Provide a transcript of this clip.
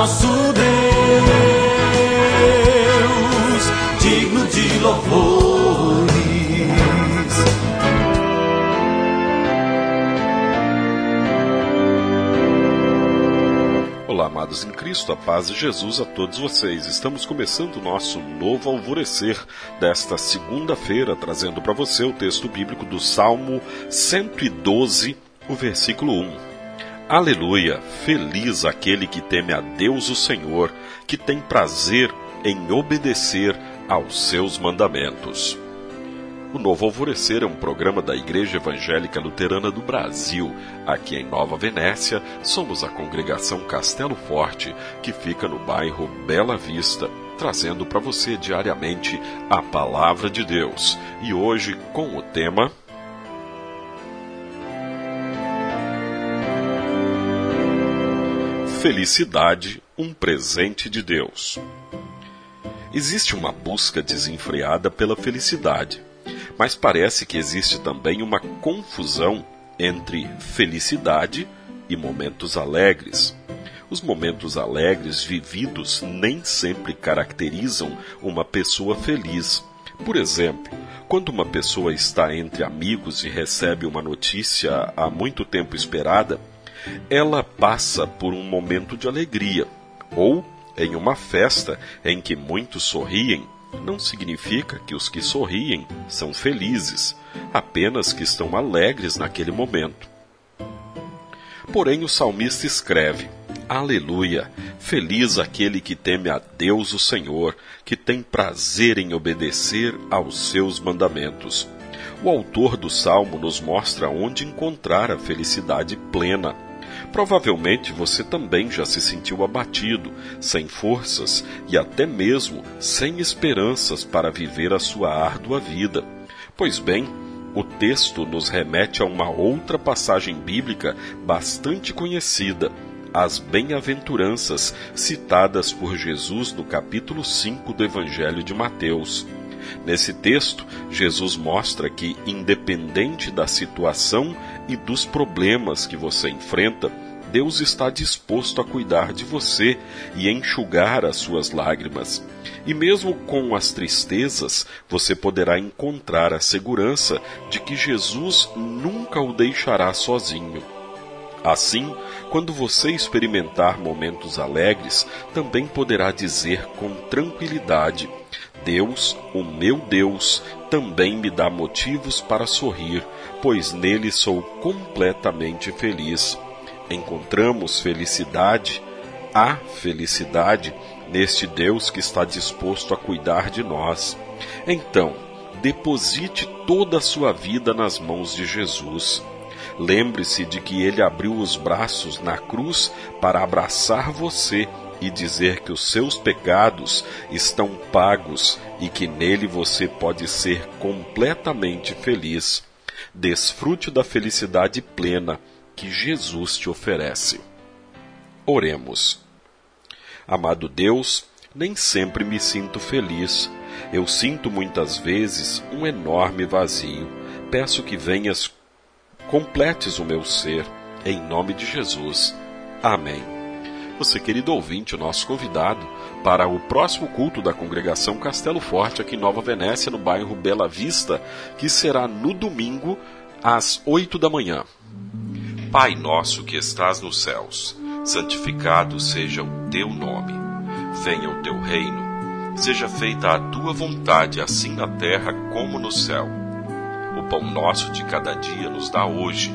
nosso Deus, digno de louvores. Olá, amados em Cristo, a paz de Jesus a todos vocês. Estamos começando o nosso novo alvorecer desta segunda-feira, trazendo para você o texto bíblico do Salmo 112, o versículo 1. Aleluia! Feliz aquele que teme a Deus o Senhor, que tem prazer em obedecer aos seus mandamentos. O Novo Alvorecer é um programa da Igreja Evangélica Luterana do Brasil. Aqui em Nova Venécia, somos a congregação Castelo Forte, que fica no bairro Bela Vista, trazendo para você diariamente a Palavra de Deus. E hoje com o tema Felicidade, um presente de Deus. Existe uma busca desenfreada pela felicidade, mas parece que existe também uma confusão entre felicidade e momentos alegres. Os momentos alegres vividos nem sempre caracterizam uma pessoa feliz. Por exemplo, quando uma pessoa está entre amigos e recebe uma notícia há muito tempo esperada, ela passa por um momento de alegria, ou em uma festa em que muitos sorriem, não significa que os que sorriem são felizes, apenas que estão alegres naquele momento. Porém, o salmista escreve: Aleluia! Feliz aquele que teme a Deus o Senhor, que tem prazer em obedecer aos seus mandamentos. O autor do salmo nos mostra onde encontrar a felicidade plena Provavelmente você também já se sentiu abatido, sem forças e até mesmo sem esperanças para viver a sua árdua vida. Pois bem, o texto nos remete a uma outra passagem bíblica bastante conhecida, as bem-aventuranças citadas por Jesus no capítulo 5 do Evangelho de Mateus. Nesse texto, Jesus mostra que, independente da situação e dos problemas que você enfrenta, Deus está disposto a cuidar de você e enxugar as suas lágrimas. E mesmo com as tristezas, você poderá encontrar a segurança de que Jesus nunca o deixará sozinho. Assim, quando você experimentar momentos alegres, também poderá dizer com tranquilidade: Deus, o meu Deus, também me dá motivos para sorrir, pois nele sou completamente feliz. Encontramos felicidade, a felicidade, neste Deus que está disposto a cuidar de nós. Então, deposite toda a sua vida nas mãos de Jesus. Lembre-se de que ele abriu os braços na cruz para abraçar você e dizer que os seus pecados estão pagos e que nele você pode ser completamente feliz. Desfrute da felicidade plena que Jesus te oferece. Oremos. Amado Deus, nem sempre me sinto feliz. Eu sinto muitas vezes um enorme vazio. Peço que venhas completes o meu ser, em nome de Jesus. Amém. Você, querido ouvinte, o nosso convidado para o próximo culto da congregação Castelo Forte, aqui em Nova Venécia, no bairro Bela Vista, que será no domingo, às oito da manhã. Pai nosso que estás nos céus, santificado seja o teu nome. Venha o teu reino. Seja feita a tua vontade, assim na terra como no céu. O pão nosso de cada dia nos dá hoje,